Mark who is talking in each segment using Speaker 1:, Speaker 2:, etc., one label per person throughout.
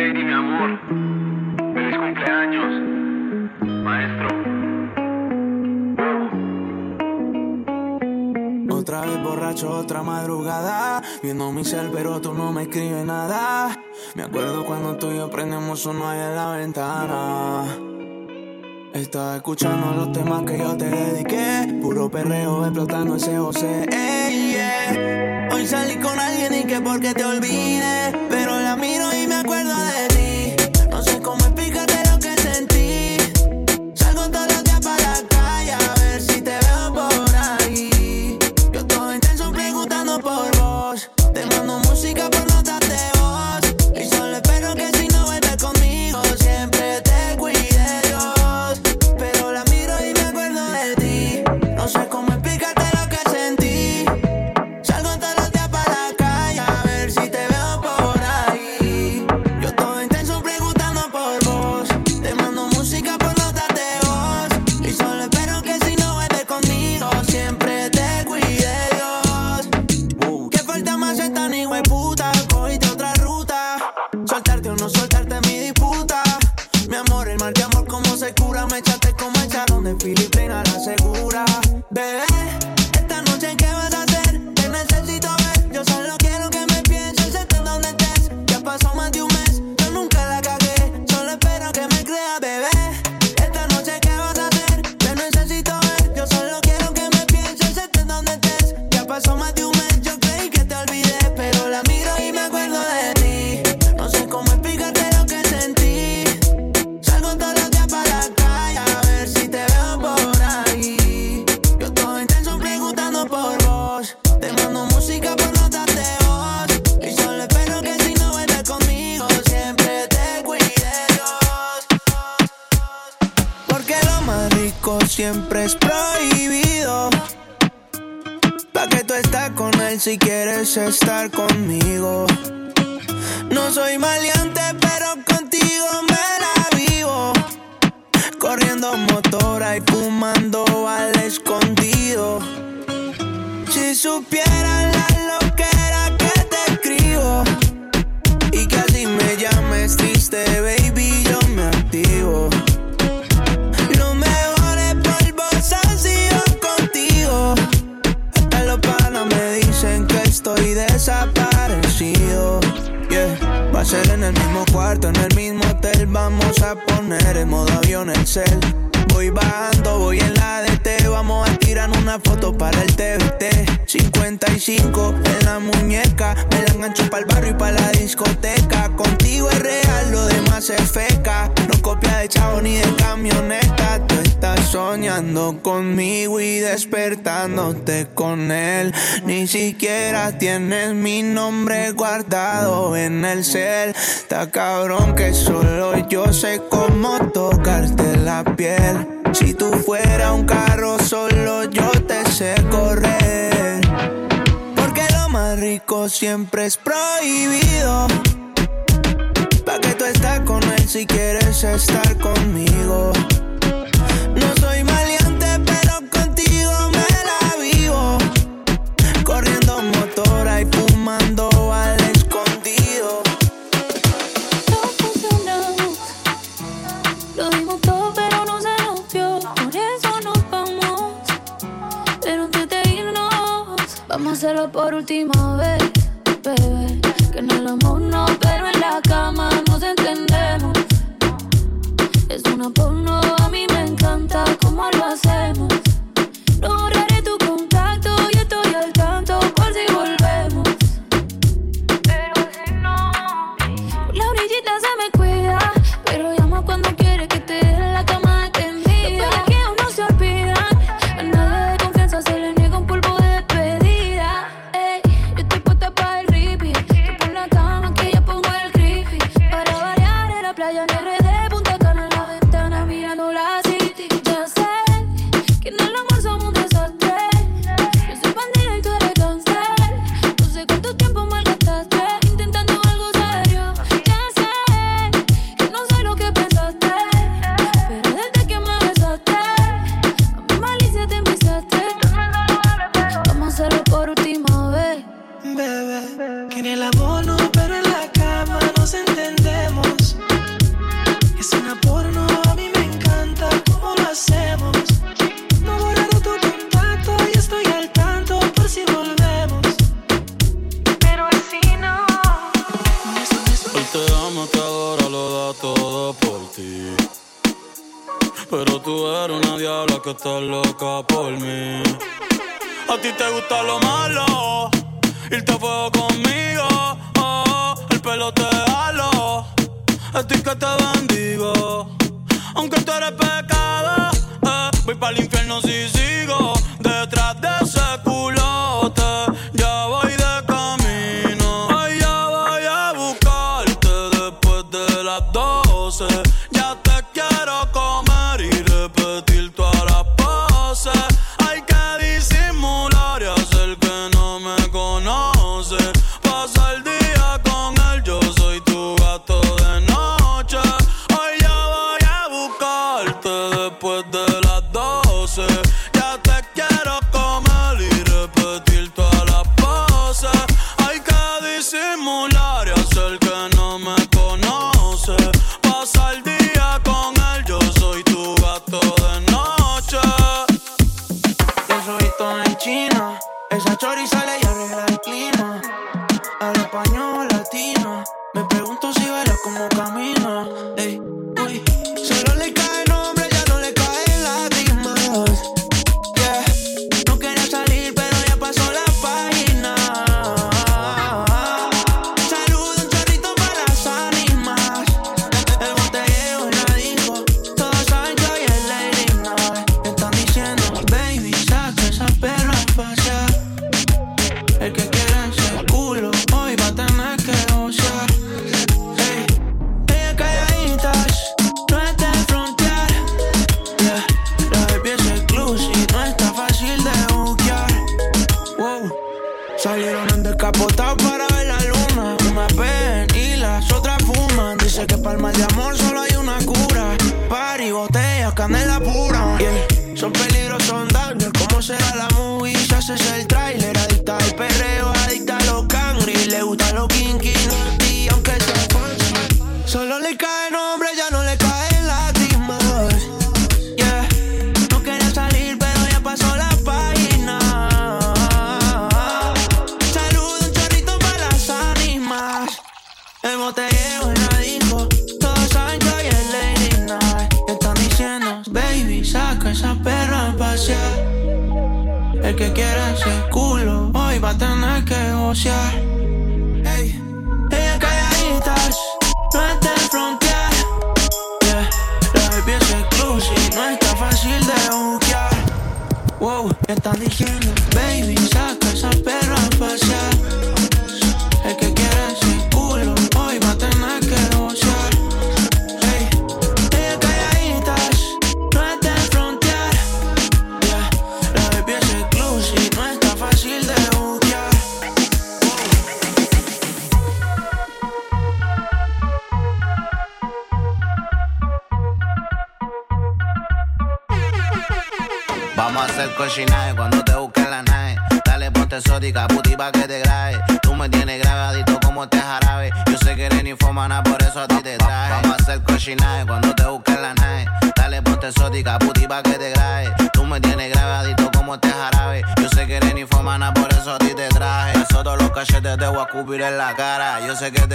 Speaker 1: lady, mi amor. Feliz cumpleaños, maestro.
Speaker 2: Otra vez borracho, otra madrugada. Viendo mi cel, pero tú no me escribes nada. Me acuerdo cuando tú y yo prendemos uno ahí en la ventana. Estaba escuchando los temas que yo te dediqué. Puro perreo explotando ese José. Hoy salí con alguien y que porque te olvide discoteca. Contigo es real, lo demás es feca. No copia de chavo ni de camioneta. Tú estás soñando conmigo y despertándote con él. Ni siquiera tienes mi nombre guardado en el cel. Está cabrón que solo yo sé cómo tocarte la piel. Si tú fuera un carro, solo yo te sé correr rico siempre es prohibido. Pa' que tú estás con él si quieres estar conmigo.
Speaker 3: Por última vez, bebé. Que en el amor no, pero en la cama nos entendemos. Es una porno, a mí me encanta cómo lo hacemos.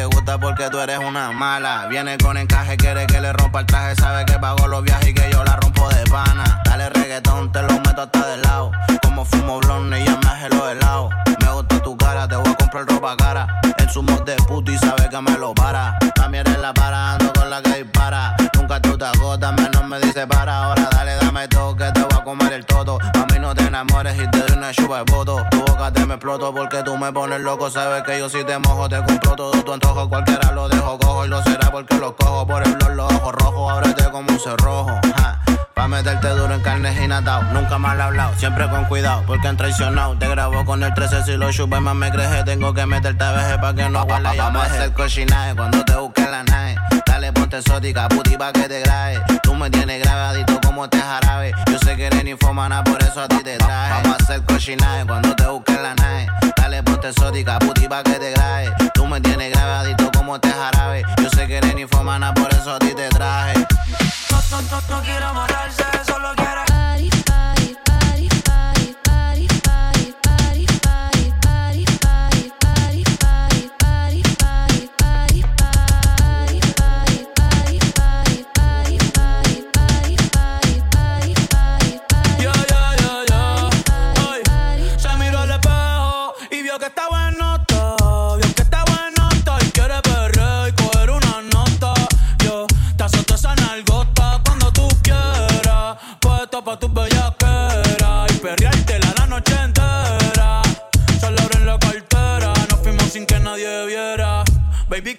Speaker 3: Te
Speaker 2: gusta
Speaker 4: porque tú eres una mala. Viene con encaje, quiere que le rompa el traje. Sabe que pago los viajes y que yo la rompo de pana. Dale reggaetón, te lo meto hasta de lado. Como fumo blonde ya me hace los helados. Me gusta tu cara, te voy a comprar ropa cara. En su mod de puto y sabe que me lo para. Mami eres la para, ando con la que dispara. Nunca tú te agotas, menos me dice para. Ahora dale, dame todo, que te voy a comer el todo. No te enamores y te doy una chupa de voto. Tu boca te me exploto porque tú me pones loco. Sabes que yo si te mojo, te compro todo tu antojo. Cualquiera lo dejo cojo y lo será porque lo cojo por el blog, los ojos rojos. Ábrete como un cerrojo. Ja. Pa' meterte duro en carnes y natao. Nunca mal hablado, siempre con cuidado, porque han traicionado. Te grabo con el 13 si lo chupes más me creje. Tengo que meterte a veje pa' que no huele Vamos a hacer cochinaje cuando te busque la nave. Dale, ponte exótica, puti pa' que te grabe. Tú me tienes grabadito como este jarabe. Yo sé que eres ninfomana, por eso a ti te traje. Vamos a hacer cochinaje cuando te busque la nave. Dale, ponte exótica, puti pa' que te grabe. Tú me tienes grabadito como este jarabe. Yo sé que eres ninfomana, por eso a ti te traje.
Speaker 5: No, no, no quiero amarrarse, solo quiere.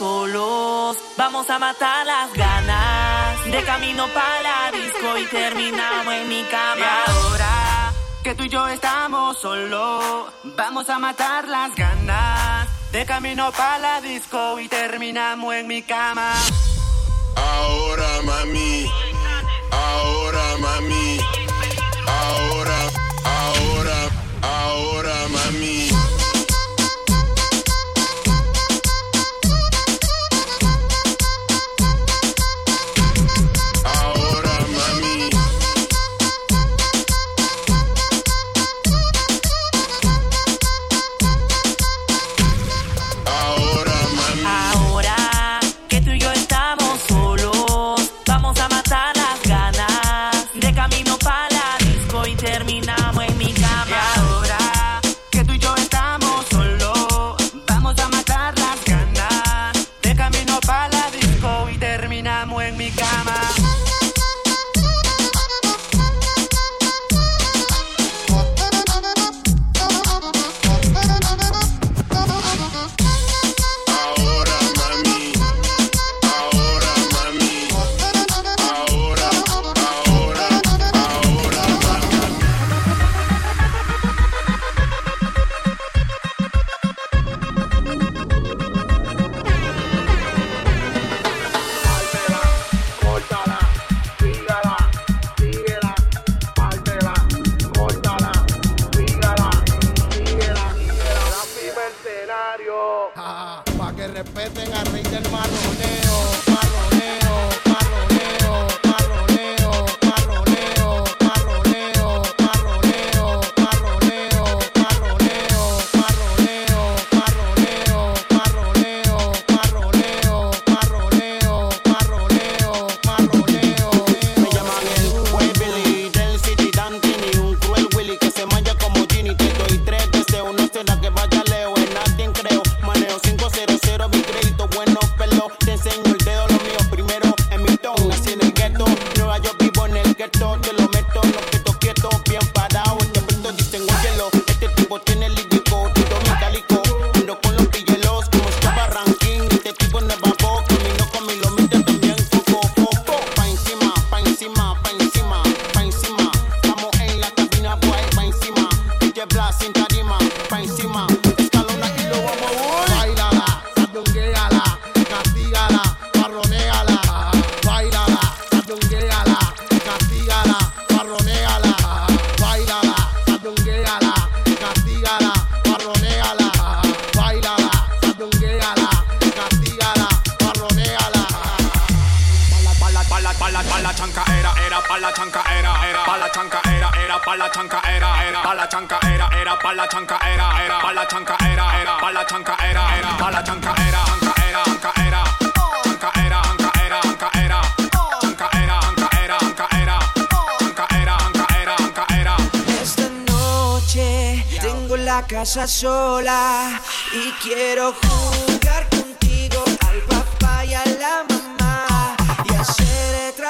Speaker 6: solos. Vamos a matar las ganas. De camino para disco y terminamos en mi cama. Ahora que tú y yo estamos solos, vamos a matar las ganas. De camino para la disco y terminamos en mi cama.
Speaker 7: Ahora mami, ahora mami.
Speaker 6: la
Speaker 5: chanca era, era, la chanca era, era, pa' la chanca era, era, la chanca era, era, pa' la chanca era, era, pa' la chanca era, era.
Speaker 8: Esta noche tengo la casa sola y quiero jugar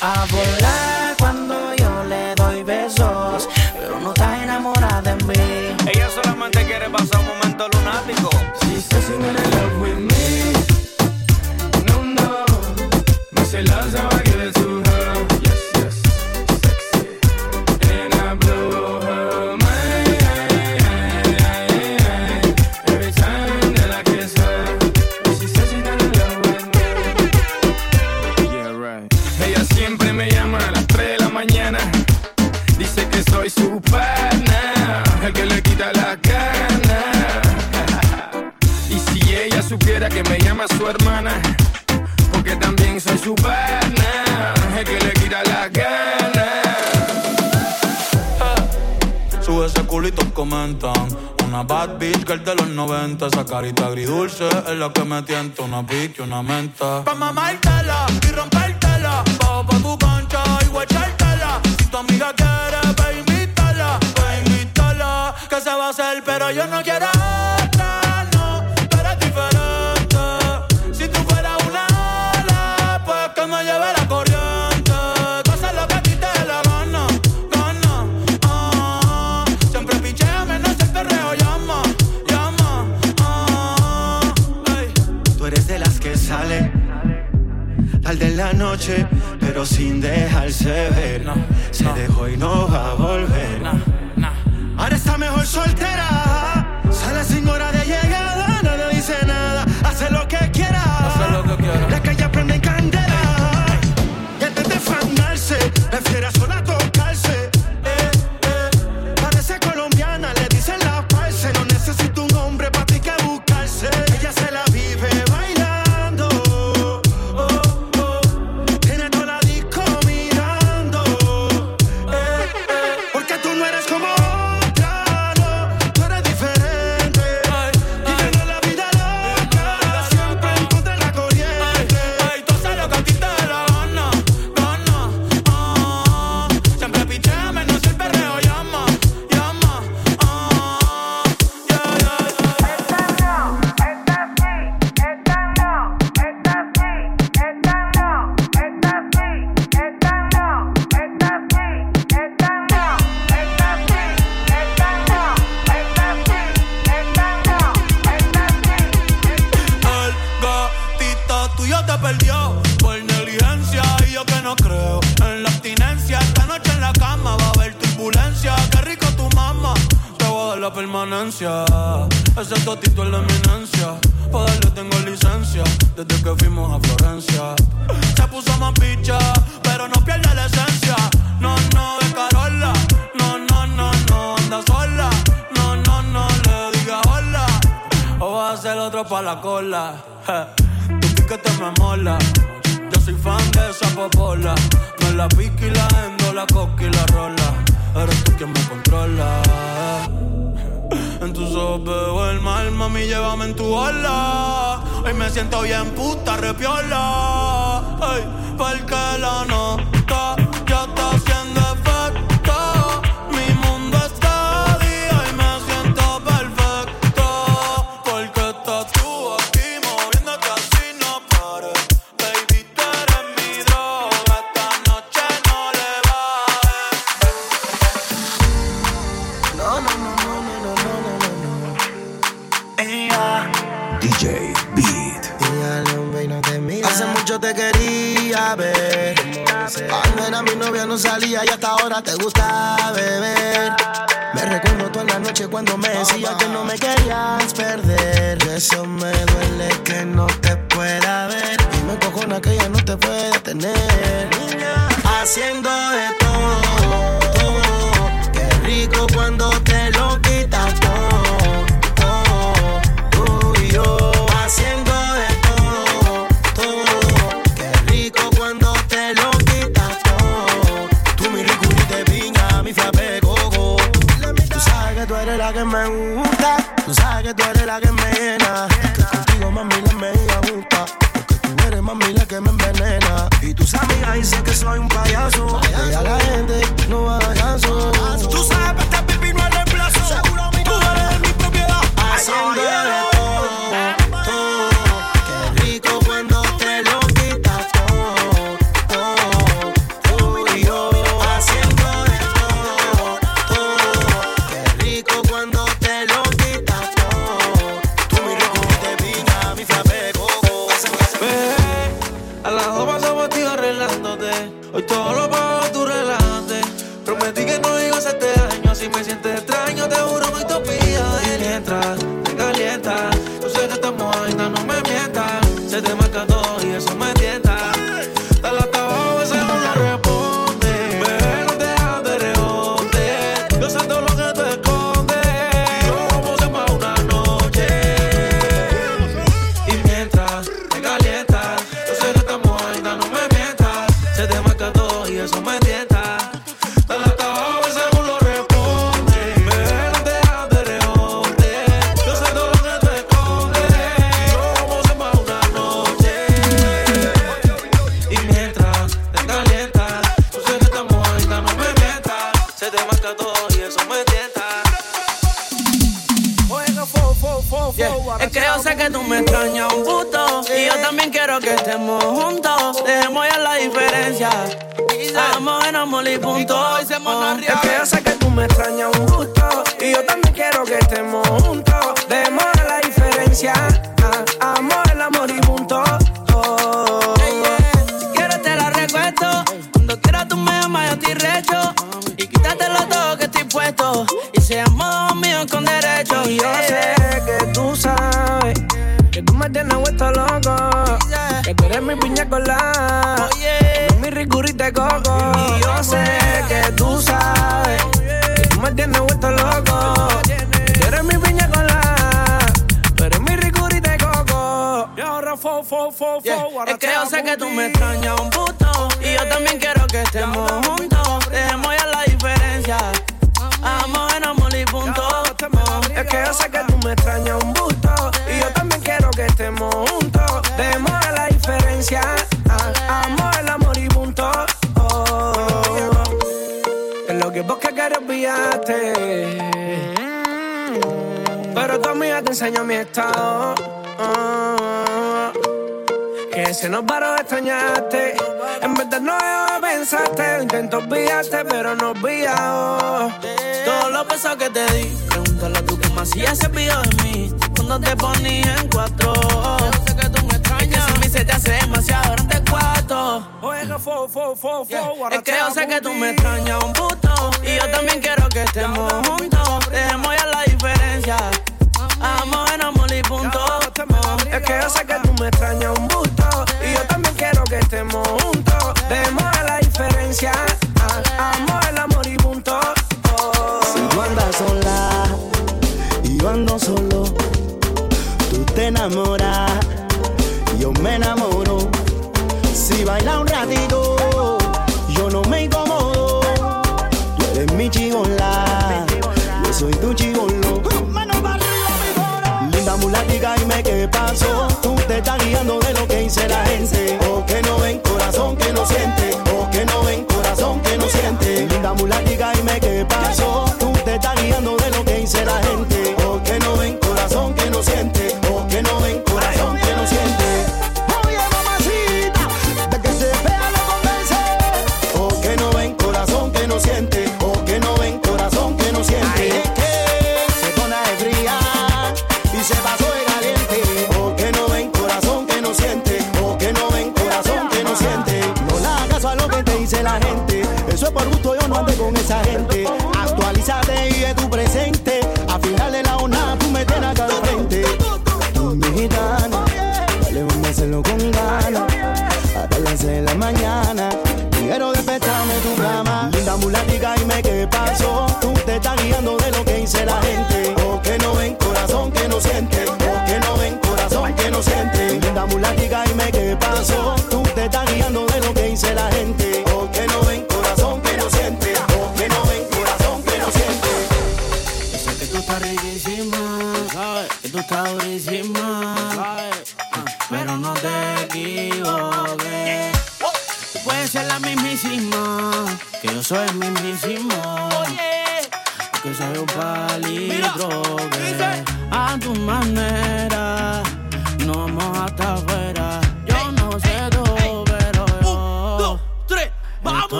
Speaker 9: a volar cuando yo le doy besos, pero no está enamorada de mí.
Speaker 10: Ella solamente quiere pasar un momento lunático.
Speaker 11: She love with. chupana es que le quita las ganas. Ah.
Speaker 5: Sube ese culito, comentan. Una bad bitch girl de los 90. Esa carita agridulce es la que me tienta. Una pique, una menta. Pa' mamártela y rompértela. Bajo pa' tu cancha y guachártela. Si tu amiga quiere, pa' invítala. Pa' invítala. Que se va a hacer, pero yo no quiero. tarde en la
Speaker 12: noche, pero sin dejarse ver. Se dejó y no va a volver.
Speaker 13: No,
Speaker 14: Ahora está
Speaker 2: mejor soltera.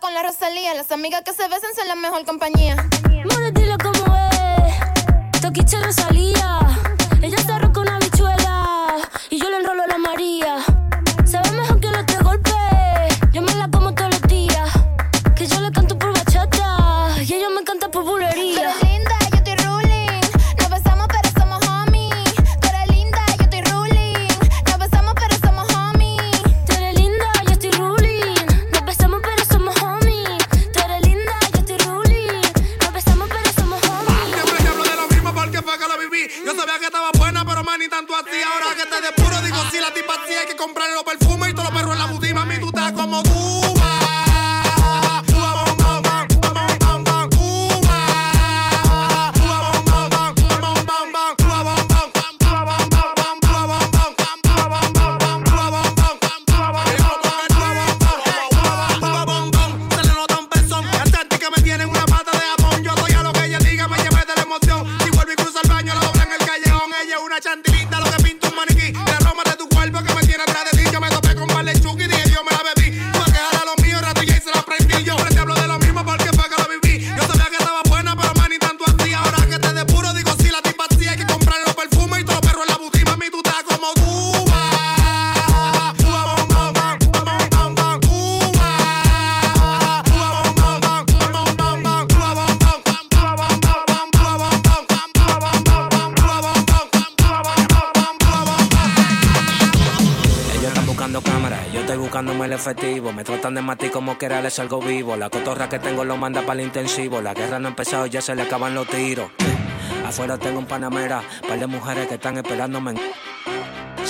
Speaker 14: Con la
Speaker 15: Rosalía. Las amigas que se besan son la mejor compañía.
Speaker 7: More, dile cómo es. Toquiche Rosalía. Ella se arroja una bichuela. Y yo le enrolo la María.
Speaker 16: Matar como que era les algo vivo. La cotorra que tengo lo manda para el intensivo. La guerra no ha empezado, ya se le acaban los tiros. Afuera tengo un panamera, par de mujeres que están esperándome.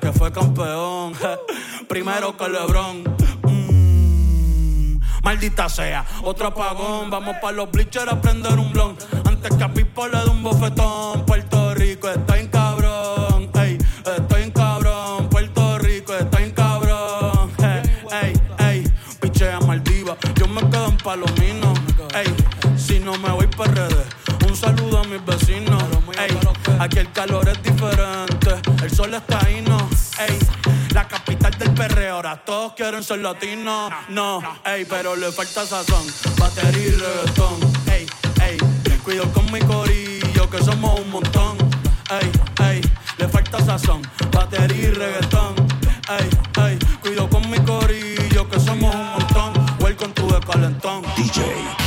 Speaker 5: que fue campeón. Primero que Lebron. Maldita sea, otro apagón. Vamos pa' los bleachers a prender un blon. Antes que a Pipo le dé un bofetón. Puerto Rico está en cabrón. Ey, estoy en cabrón. Puerto Rico está en cabrón. Ey, ey, ey. Pichea Maldiva. Yo me quedo en Palomino. Ey, si no me voy para redes. Un saludo a mis vecinos. Ey, aquí el calor es diferente. Todos quieren ser latinos. No, ey, pero le falta sazón. Batería y reggaetón. Ey, ey, cuido con mi corillo que somos un montón. Ey, ey, le falta sazón. Batería y reggaetón. Ey, ey, cuido con mi corillo que somos un montón. Welcome to the calentón. DJ.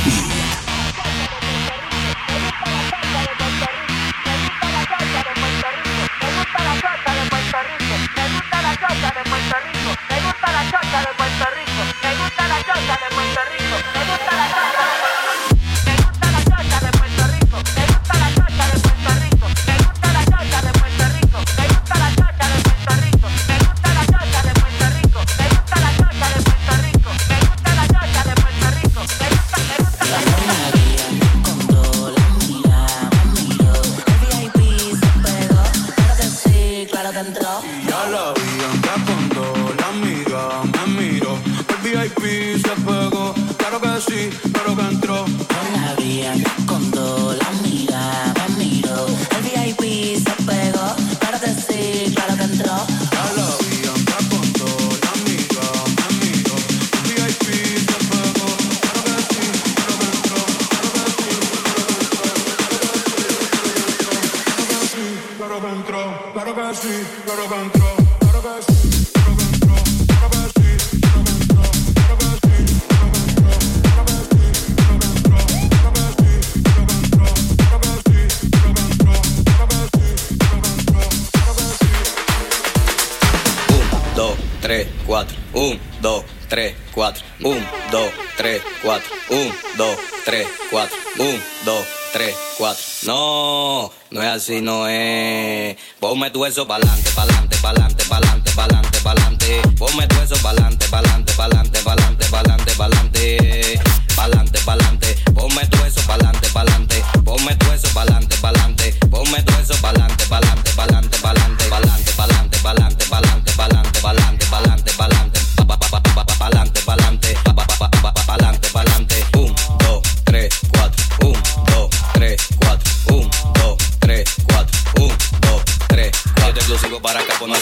Speaker 17: 2, 3, 4. 1, 2, 3, 4. 1, 2, 3, 4. No, no es así, no es. Ponme tu eso pa'lante, pa'lante, pa'lante, pa'lante, pa'lante, pa'lante. Ponme tu eso pa'lante, pa'lante, pa'lante, pa'lante, pa'lante, pa'lante. Pa'lante, pa'lante. Ponme tu eso pa'lante, pa'lante. Ponme tu eso pa'lante, pa'lante. Ponme tu pa'lante, pa'lante, pa'lante.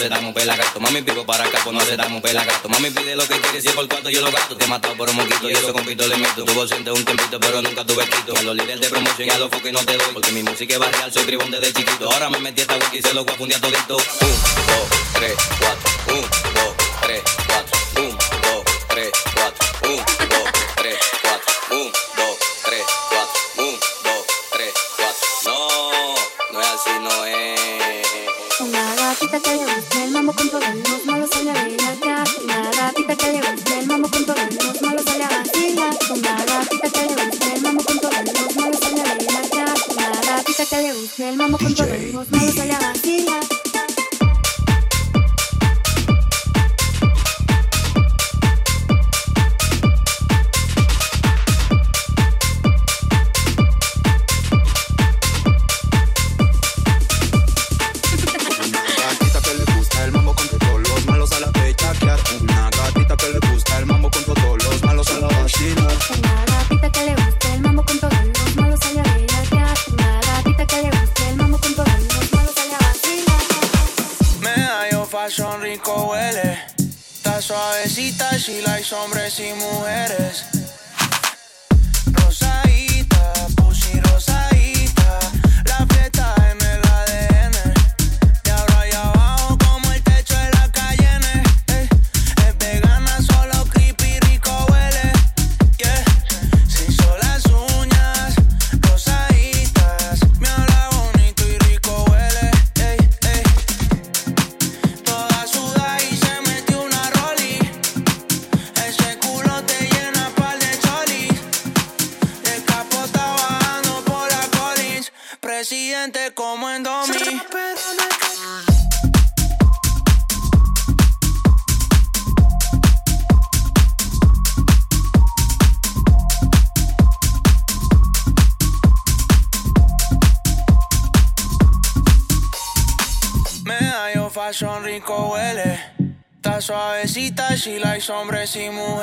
Speaker 17: se damos. Mami vivo para acá, pues no se damos gato. Mami pide lo que quiere, si es por cuatro yo lo gasto. Te he matado por un moquito y eso con pito le meto. Tuvo siente un tempito, pero nunca tuve quito. A los líderes de promoción y a los focos no te doy. Porque mi música es barrial, soy tribón desde chiquito. Ahora me metí esta wiki y se lo voy a fundir a todito. Un, dos, tres, cuatro. Un, dos, tres, cuatro. Un, dos, tres, cuatro. Un,
Speaker 18: si likes hombres
Speaker 19: y
Speaker 3: mujeres.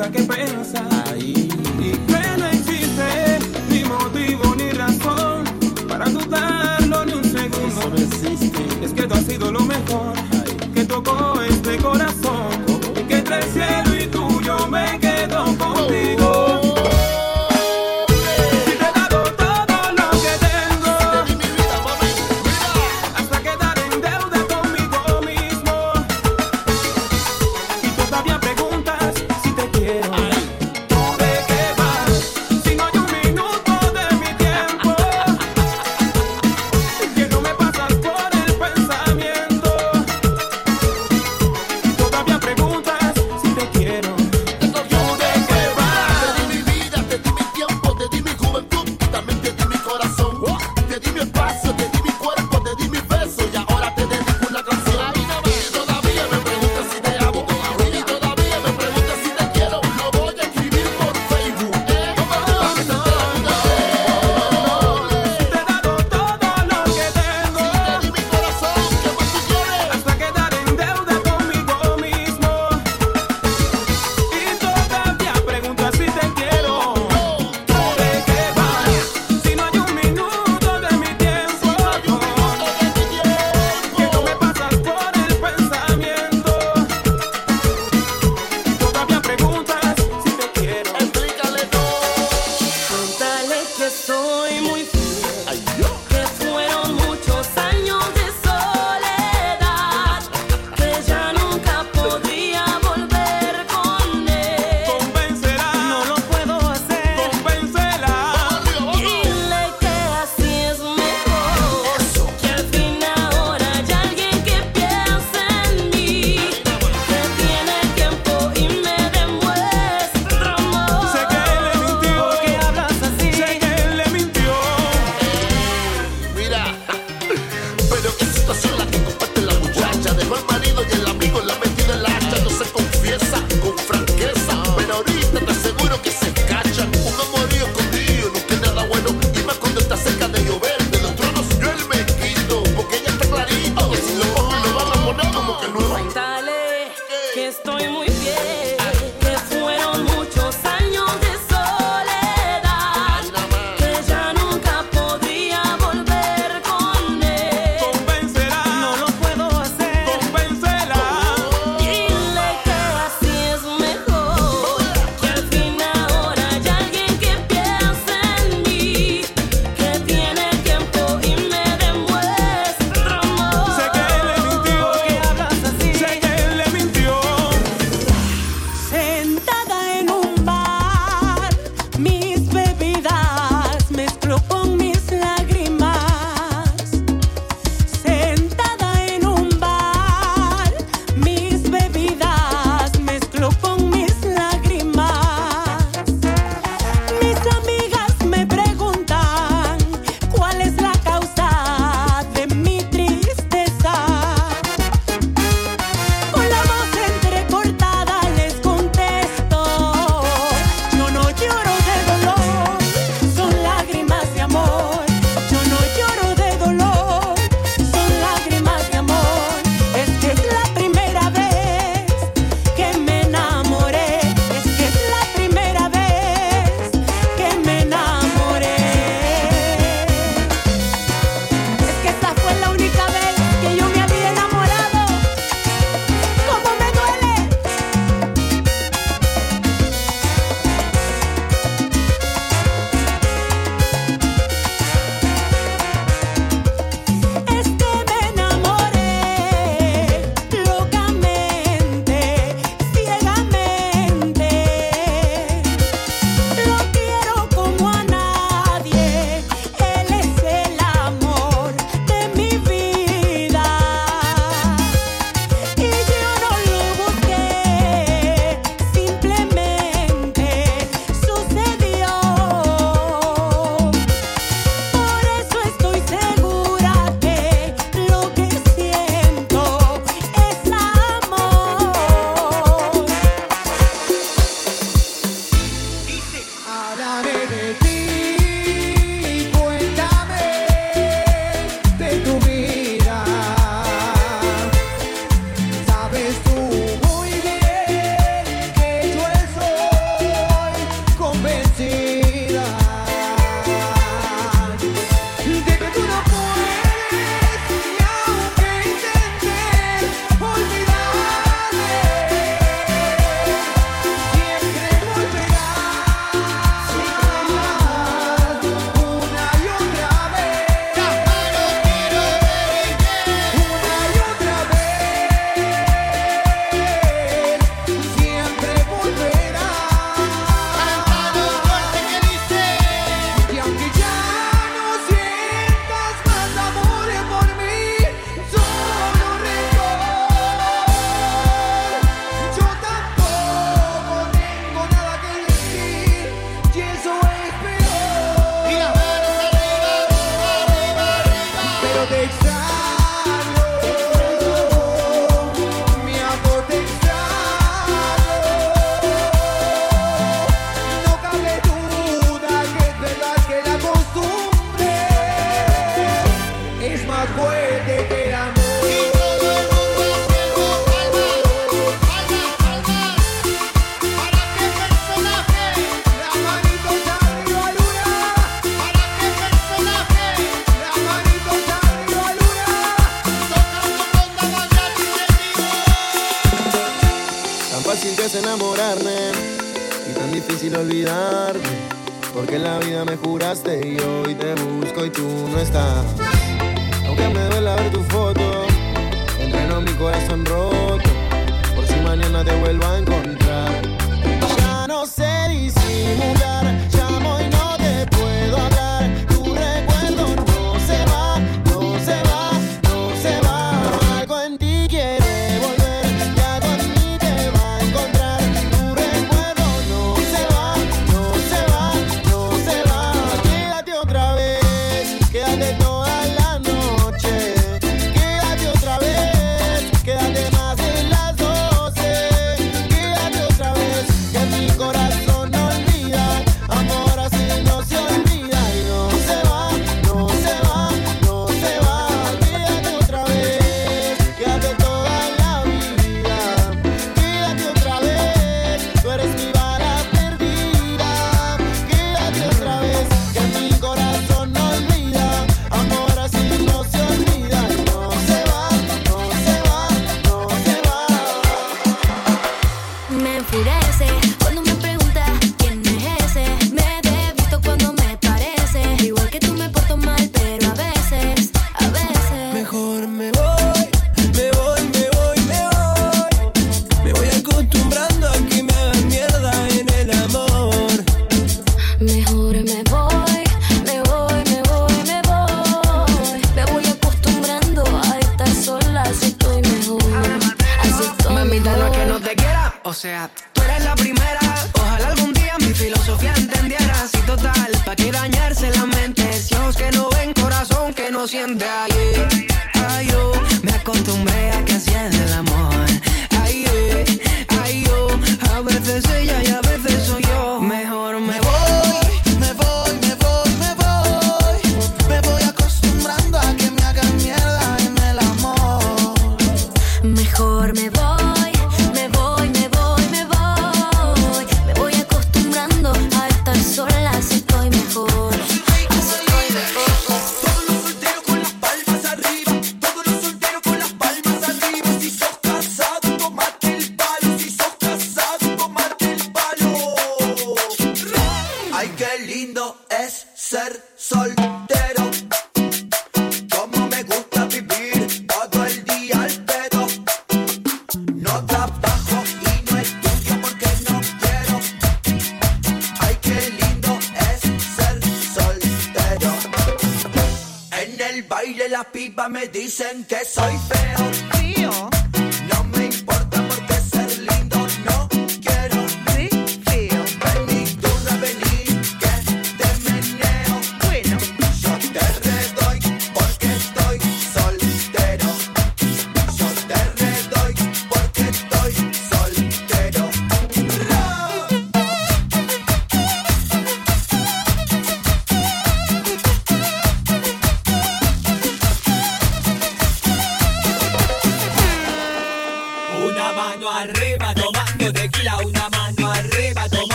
Speaker 20: Nada que pensar.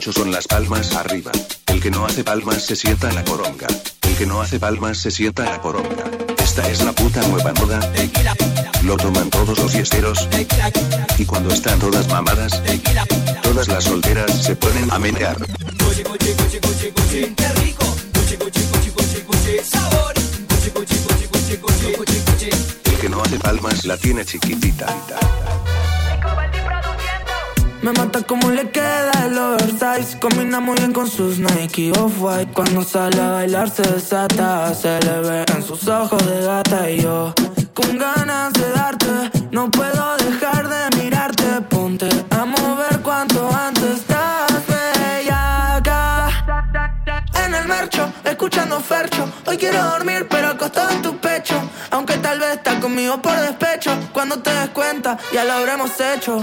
Speaker 21: son las palmas arriba. El que no hace palmas se sienta en la coronga. El que no hace palmas se sienta en la coronga. Esta es la puta nueva moda. Lo toman todos los fiesteros. Y cuando están todas mamadas, todas las solteras se ponen a menear. El que no hace palmas la tiene chiquitita.
Speaker 2: Me mata como le queda el oversize. Combina muy bien con sus Nike Off-White. Cuando sale a bailar se desata Se le ve en sus ojos de gata. Y yo con ganas de darte No puedo dejar de mirarte. Ponte a mover cuanto antes. Estás bellaca En el mercho, escuchando fercho. Hoy quiero dormir pero acostado en tu pecho. Aunque tal vez estás conmigo por despecho. Cuando te des cuenta ya lo habremos hecho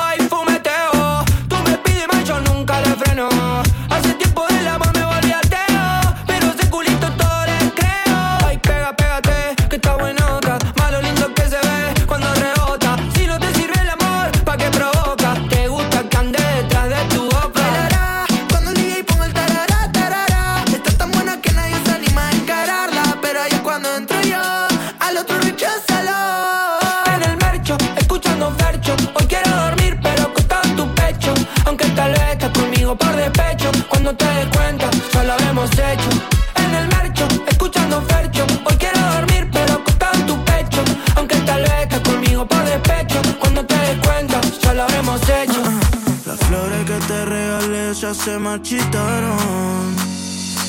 Speaker 2: se
Speaker 12: marchitaron.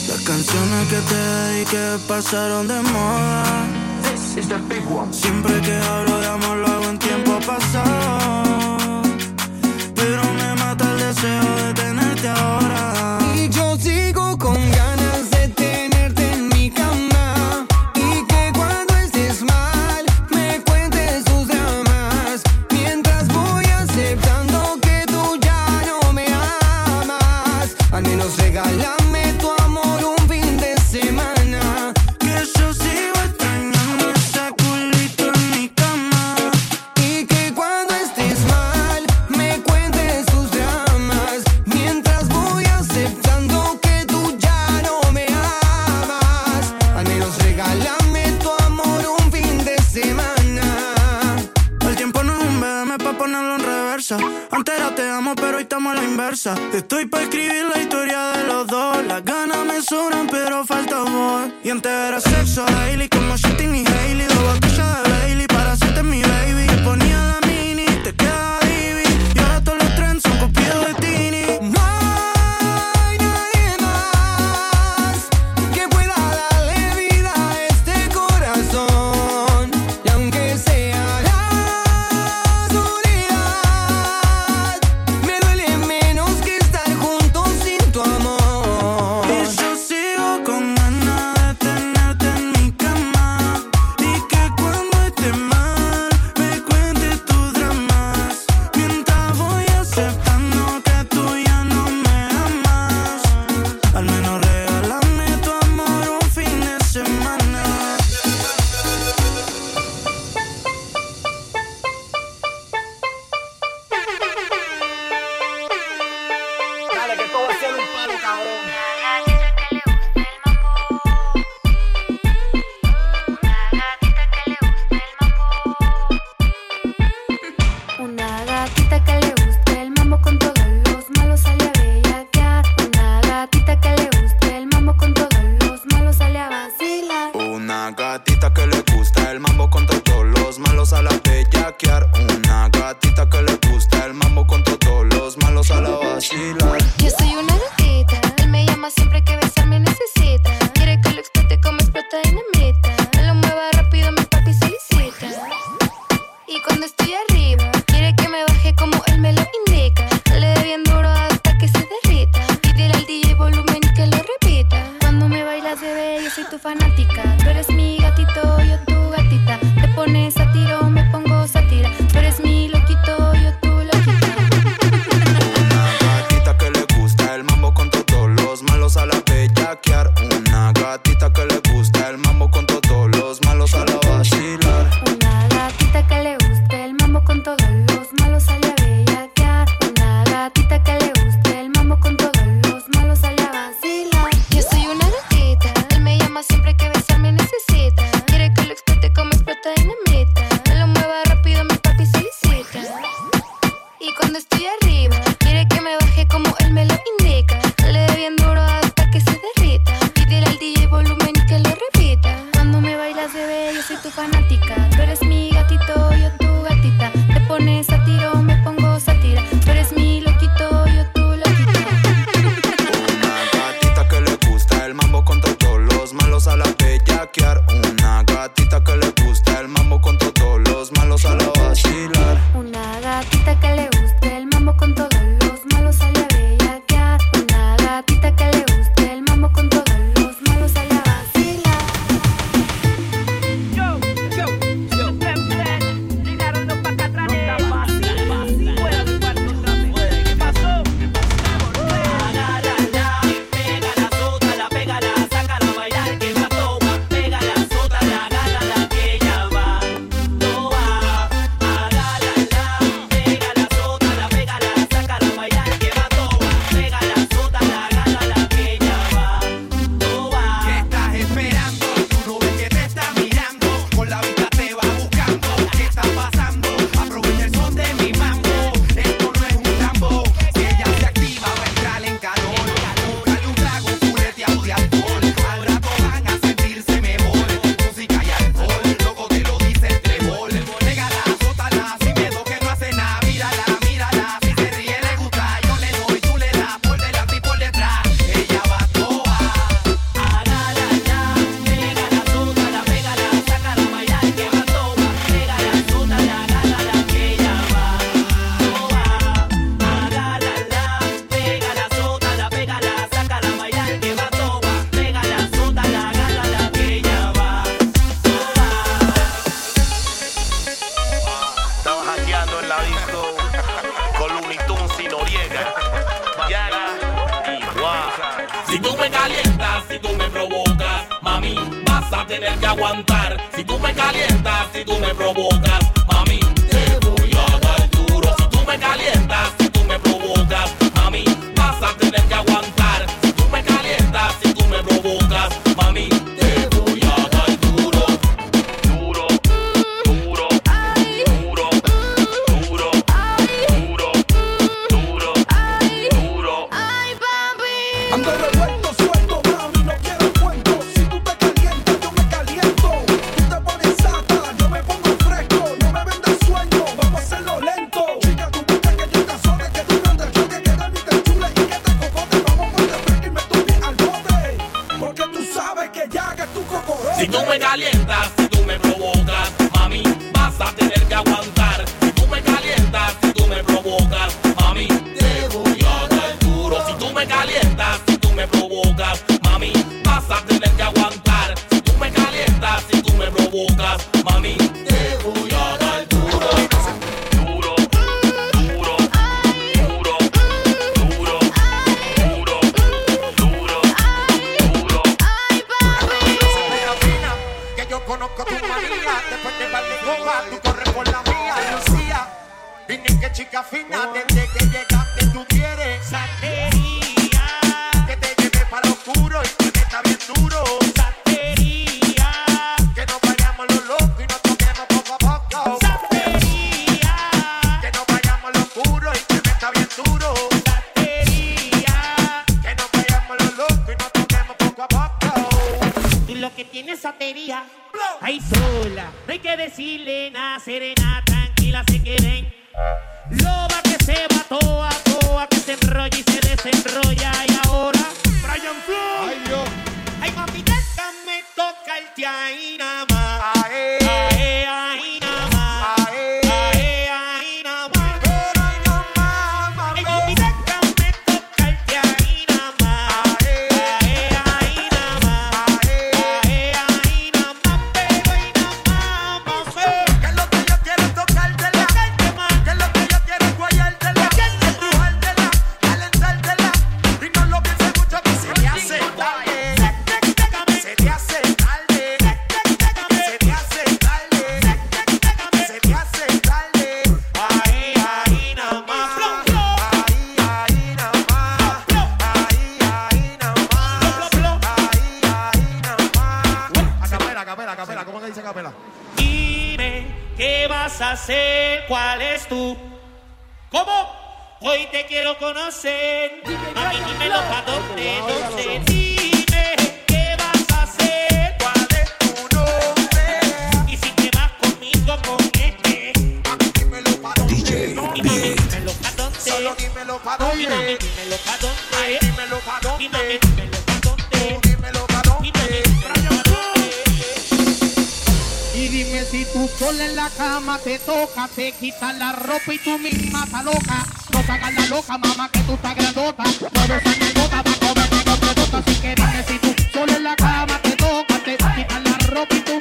Speaker 12: Las canciones que te dediqué pasaron de moda. This is the big one. Siempre que hablo de amor lo hago en tiempo pasado.
Speaker 22: cuando
Speaker 12: estoy
Speaker 23: arriba.
Speaker 24: Solo dímelo pa' dónde.
Speaker 25: Dímelo pa' dónde.
Speaker 24: Dímelo pa' dónde.
Speaker 25: Dímelo pa' dónde.
Speaker 24: Dímelo pa' dónde.
Speaker 25: Y dime si tú sola en la cama te toca, te quitas la ropa y tú misma estás loca. No te hagas la loca, mamá, que tú estás grandota. No ves a gota, va a comer, no te Así que dime si tú sola en la cama te toca, te quitas la ropa y tú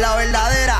Speaker 25: la
Speaker 8: verdadera.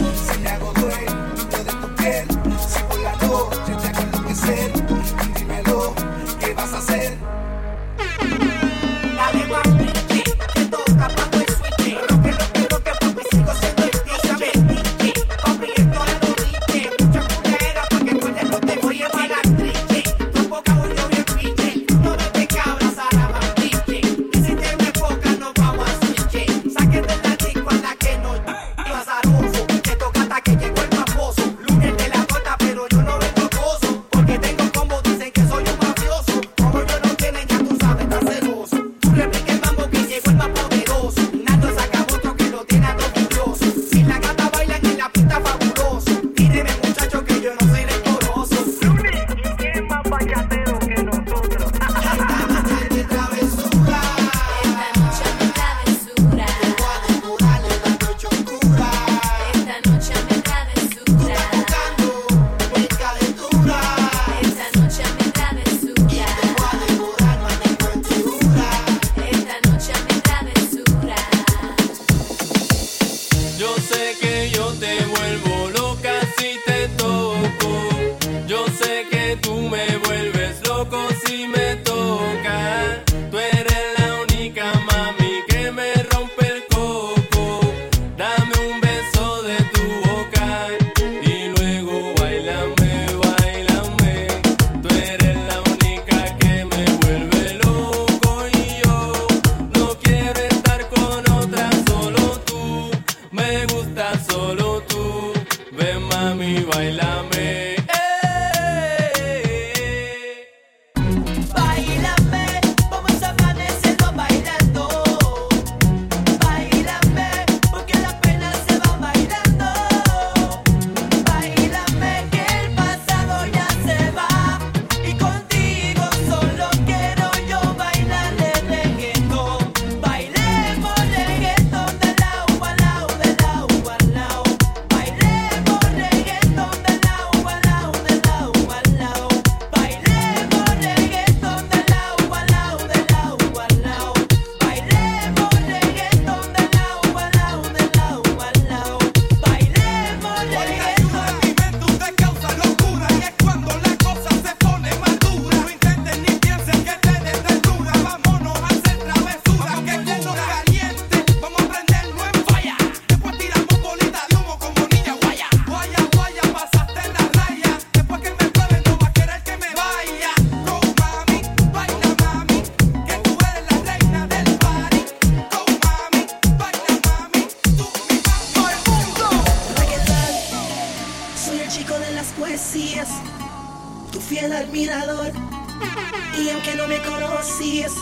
Speaker 26: aunque no me conocías.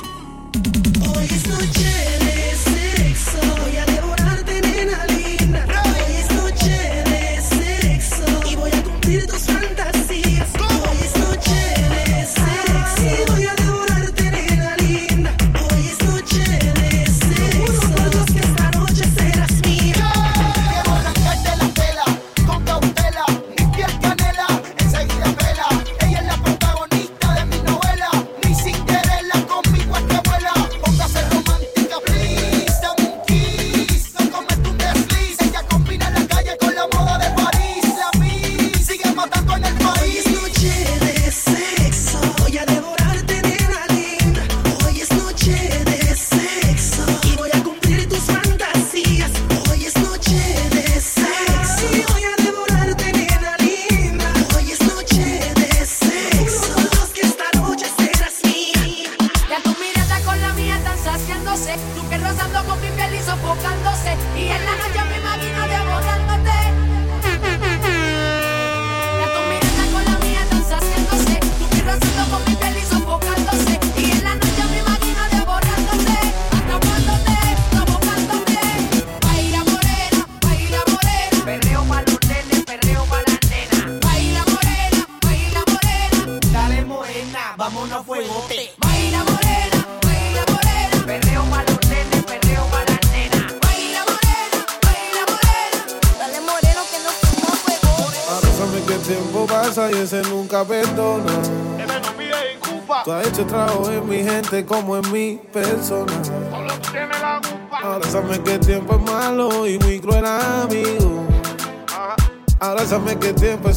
Speaker 26: Hoy es noche.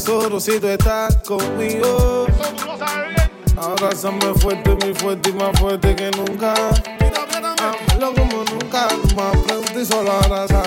Speaker 27: solo si tú estás conmigo. Abrázame fuerte, muy fuerte y más fuerte que nunca. Amarlo como nunca, más pronto y solo
Speaker 13: abrazar.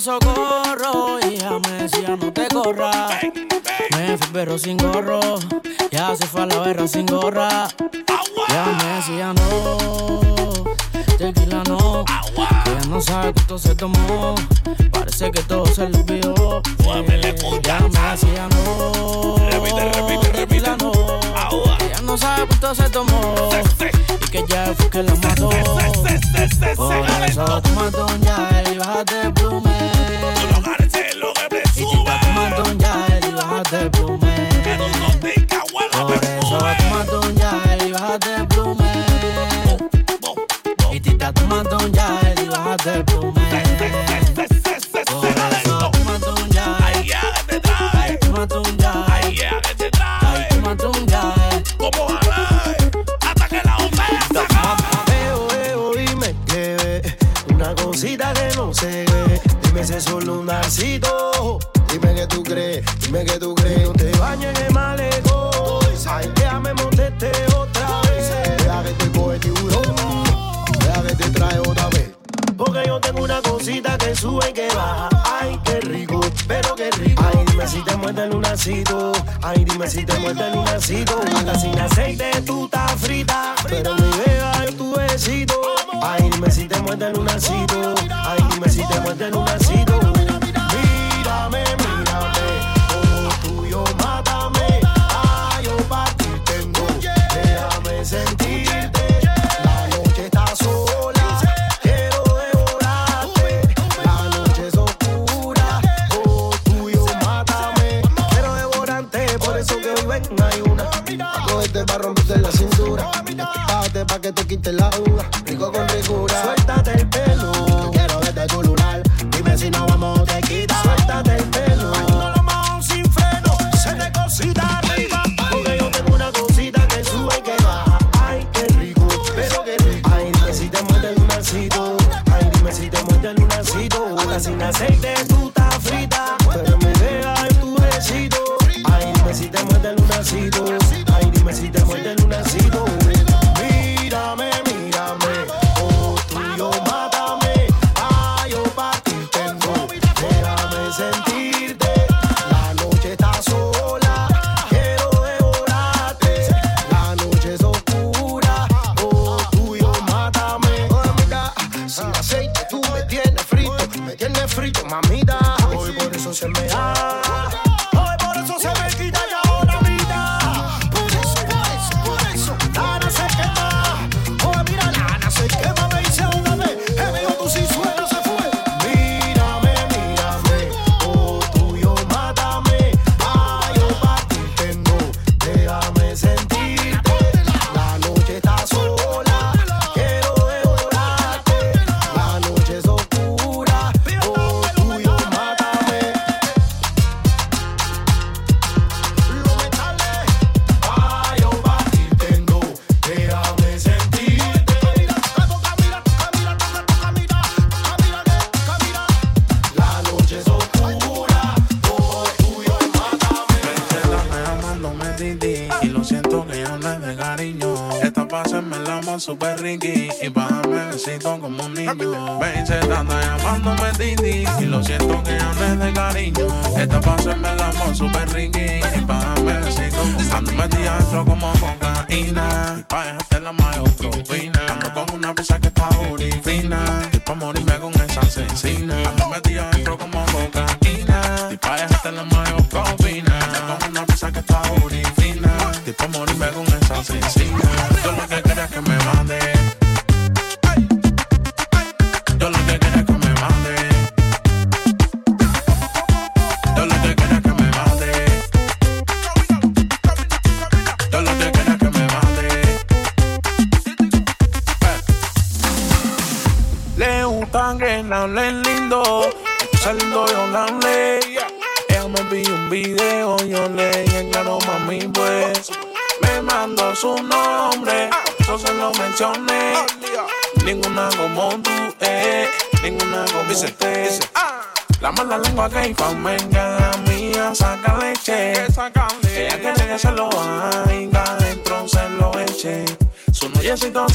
Speaker 13: socorro y ya me decía no te corras. Me fui perro sin gorro, ya se fue a la guerra sin gorra. Ya me decía no, tequila no, ya no sabe cuánto se tomó sé que todo se le olvidó. La no. Repite, repite, repite. No, Ahora. Ya no sabe cuánto se tomó. Y que ya fue que la mató. Por eso ya y bájate el plume.
Speaker 28: Tú lo que. Y si
Speaker 12: plume. Super perriqui y bájame el besito como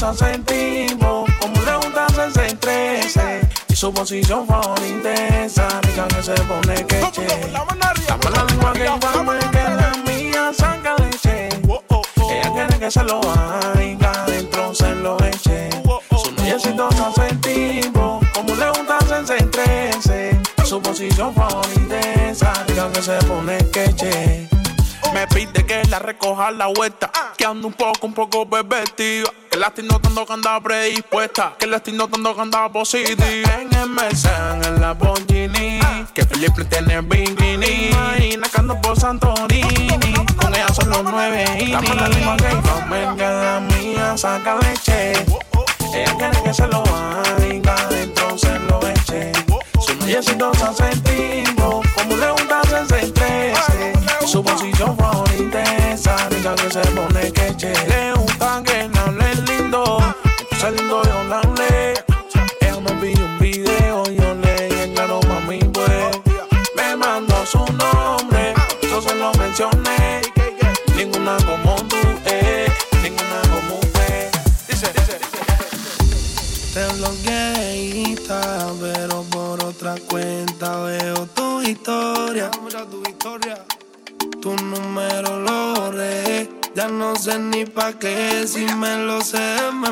Speaker 12: gusta sentimos, como le gusta hacerse estrese. Y
Speaker 29: su posición favorita intensa, rica que se pone que che. La lengua que infame, que la mía saca leche. Ella quiere que se lo haga, dentro se lo eche. Su noyecitosa sentimos, como le gusta hacerse estrese. Su posición favorita intensa, rica que se pone que che. Me pide que la recoja la vuelta, que ando un poco, un poco bebé, tío la estoy notando que anda predispuesta. Que la estoy notando que anda positiva. En el Mercedes, en la Bongini. Que Felipe tiene bikini. Imagina que ando por Santorini. Con ella son los nueve y Dame la lima que comen que la mía saca leche. Ella quiere que se lo haga, entonces lo eche. Su noyecito se sentimos como le gusta se estrese. Su posición favorita es esa, que se pone queche. que
Speaker 30: si me lo sé,
Speaker 31: me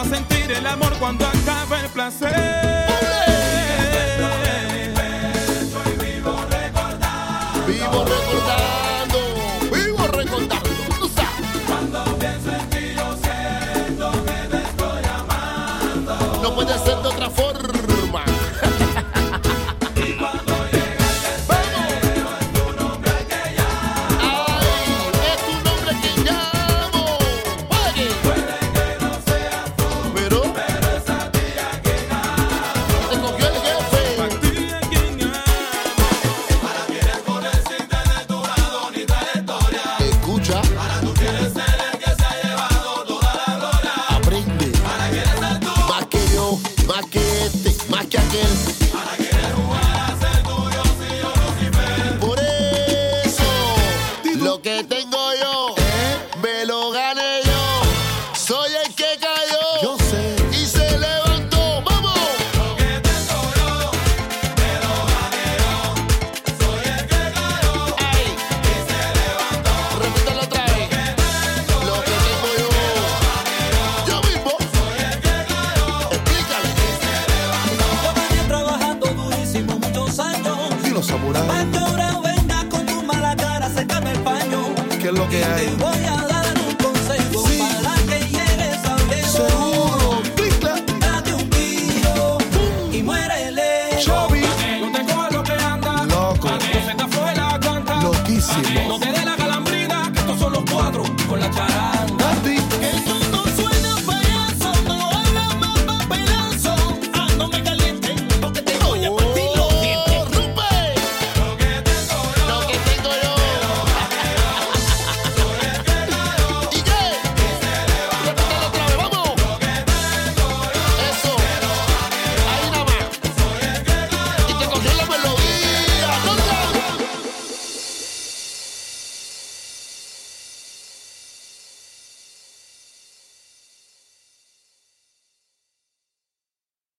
Speaker 31: a
Speaker 20: sentir el amor cuando acaba el placer.
Speaker 27: Estoy vivo recordando. Vivo recordando, vivo recordando.
Speaker 20: Cuando pienso en ti yo siento que te estoy amando.
Speaker 27: No puede ser